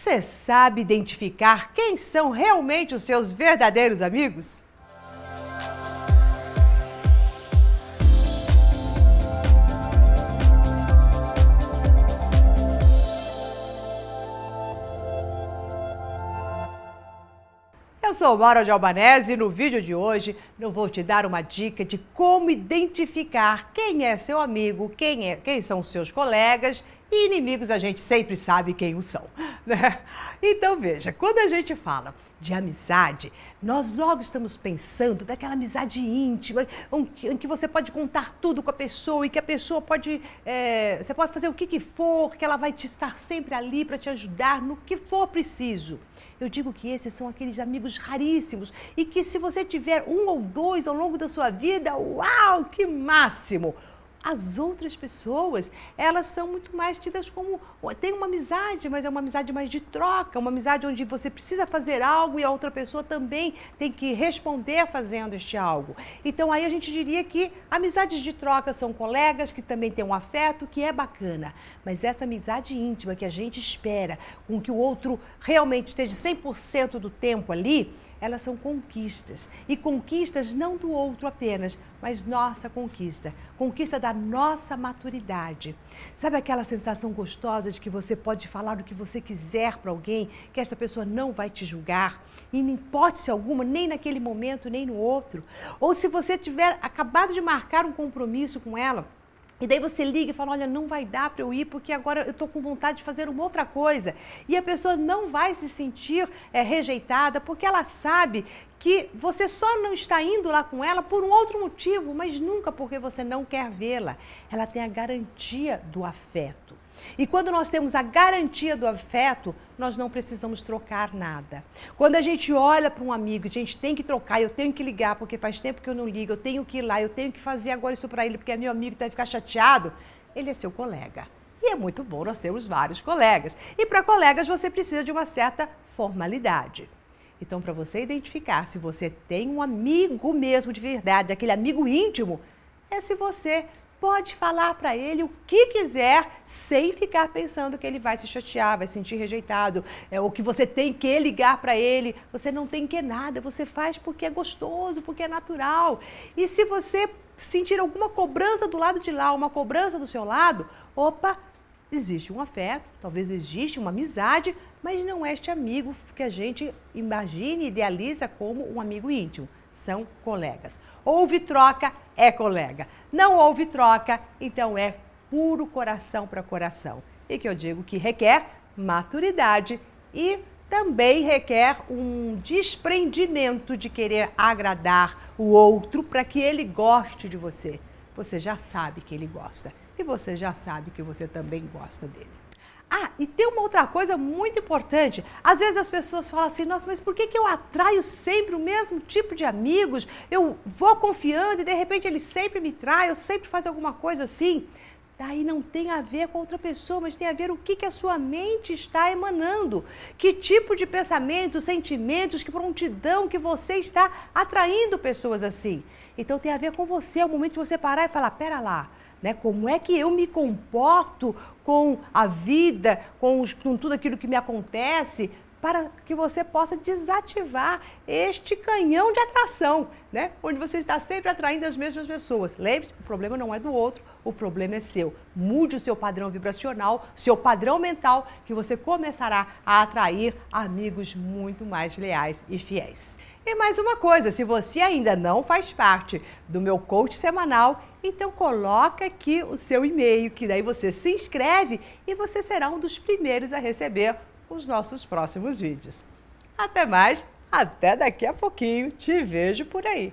Você sabe identificar quem são realmente os seus verdadeiros amigos? Eu sou Maura de Albanese e no vídeo de hoje eu vou te dar uma dica de como identificar quem é seu amigo, quem, é, quem são seus colegas e inimigos a gente sempre sabe quem os são. Né? Então veja, quando a gente fala de amizade, nós logo estamos pensando daquela amizade íntima, em que você pode contar tudo com a pessoa e que a pessoa pode. É, você pode fazer o que, que for, que ela vai te estar sempre ali para te ajudar no que for preciso. Eu digo que esses são aqueles amigos raríssimos e que se você tiver um ou dois ao longo da sua vida, uau, que máximo! As outras pessoas, elas são muito mais tidas como. Tem uma amizade, mas é uma amizade mais de troca, uma amizade onde você precisa fazer algo e a outra pessoa também tem que responder fazendo este algo. Então aí a gente diria que amizades de troca são colegas que também têm um afeto que é bacana. Mas essa amizade íntima que a gente espera, com que o outro realmente esteja 100% do tempo ali, elas são conquistas. E conquistas não do outro apenas, mas nossa conquista. Conquista da nossa maturidade. Sabe aquela sensação gostosa de que você pode falar o que você quiser para alguém, que esta pessoa não vai te julgar, em hipótese alguma, nem naquele momento, nem no outro. Ou se você tiver acabado de marcar um compromisso com ela, e daí você liga e fala: Olha, não vai dar para eu ir porque agora eu estou com vontade de fazer uma outra coisa. E a pessoa não vai se sentir é, rejeitada porque ela sabe que você só não está indo lá com ela por um outro motivo, mas nunca porque você não quer vê-la. Ela tem a garantia do afeto. E quando nós temos a garantia do afeto, nós não precisamos trocar nada. Quando a gente olha para um amigo, a gente tem que trocar, eu tenho que ligar porque faz tempo que eu não ligo, eu tenho que ir lá, eu tenho que fazer agora isso para ele porque é meu amigo, vai ficar chateado. Ele é seu colega. E é muito bom, nós temos vários colegas. E para colegas você precisa de uma certa formalidade. Então, para você identificar se você tem um amigo mesmo de verdade, aquele amigo íntimo, é se você pode falar para ele o que quiser sem ficar pensando que ele vai se chatear, vai se sentir rejeitado, é, ou que você tem que ligar para ele. Você não tem que nada, você faz porque é gostoso, porque é natural. E se você sentir alguma cobrança do lado de lá, uma cobrança do seu lado, opa, existe um afeto, talvez existe uma amizade, mas não é este amigo que a gente imagina e idealiza como um amigo íntimo são colegas. Houve troca, é colega. Não houve troca, então é puro coração para coração. E que eu digo que requer maturidade e também requer um desprendimento de querer agradar o outro para que ele goste de você. Você já sabe que ele gosta e você já sabe que você também gosta dele. Ah, e tem uma outra coisa muito importante. Às vezes as pessoas falam assim, nossa, mas por que, que eu atraio sempre o mesmo tipo de amigos? Eu vou confiando e de repente eles sempre me traem, eu sempre faço alguma coisa assim. Daí não tem a ver com outra pessoa, mas tem a ver o que, que a sua mente está emanando. Que tipo de pensamentos, sentimentos, que prontidão que você está atraindo pessoas assim. Então tem a ver com você, é o momento de você parar e falar, pera lá, né? Como é que eu me comporto com a vida, com, os, com tudo aquilo que me acontece, para que você possa desativar este canhão de atração, né? Onde você está sempre atraindo as mesmas pessoas. Lembre-se, o problema não é do outro, o problema é seu. Mude o seu padrão vibracional, seu padrão mental, que você começará a atrair amigos muito mais leais e fiéis. E mais uma coisa, se você ainda não faz parte do meu coach semanal, então coloca aqui o seu e-mail, que daí você se inscreve e você será um dos primeiros a receber os nossos próximos vídeos. Até mais, até daqui a pouquinho, te vejo por aí.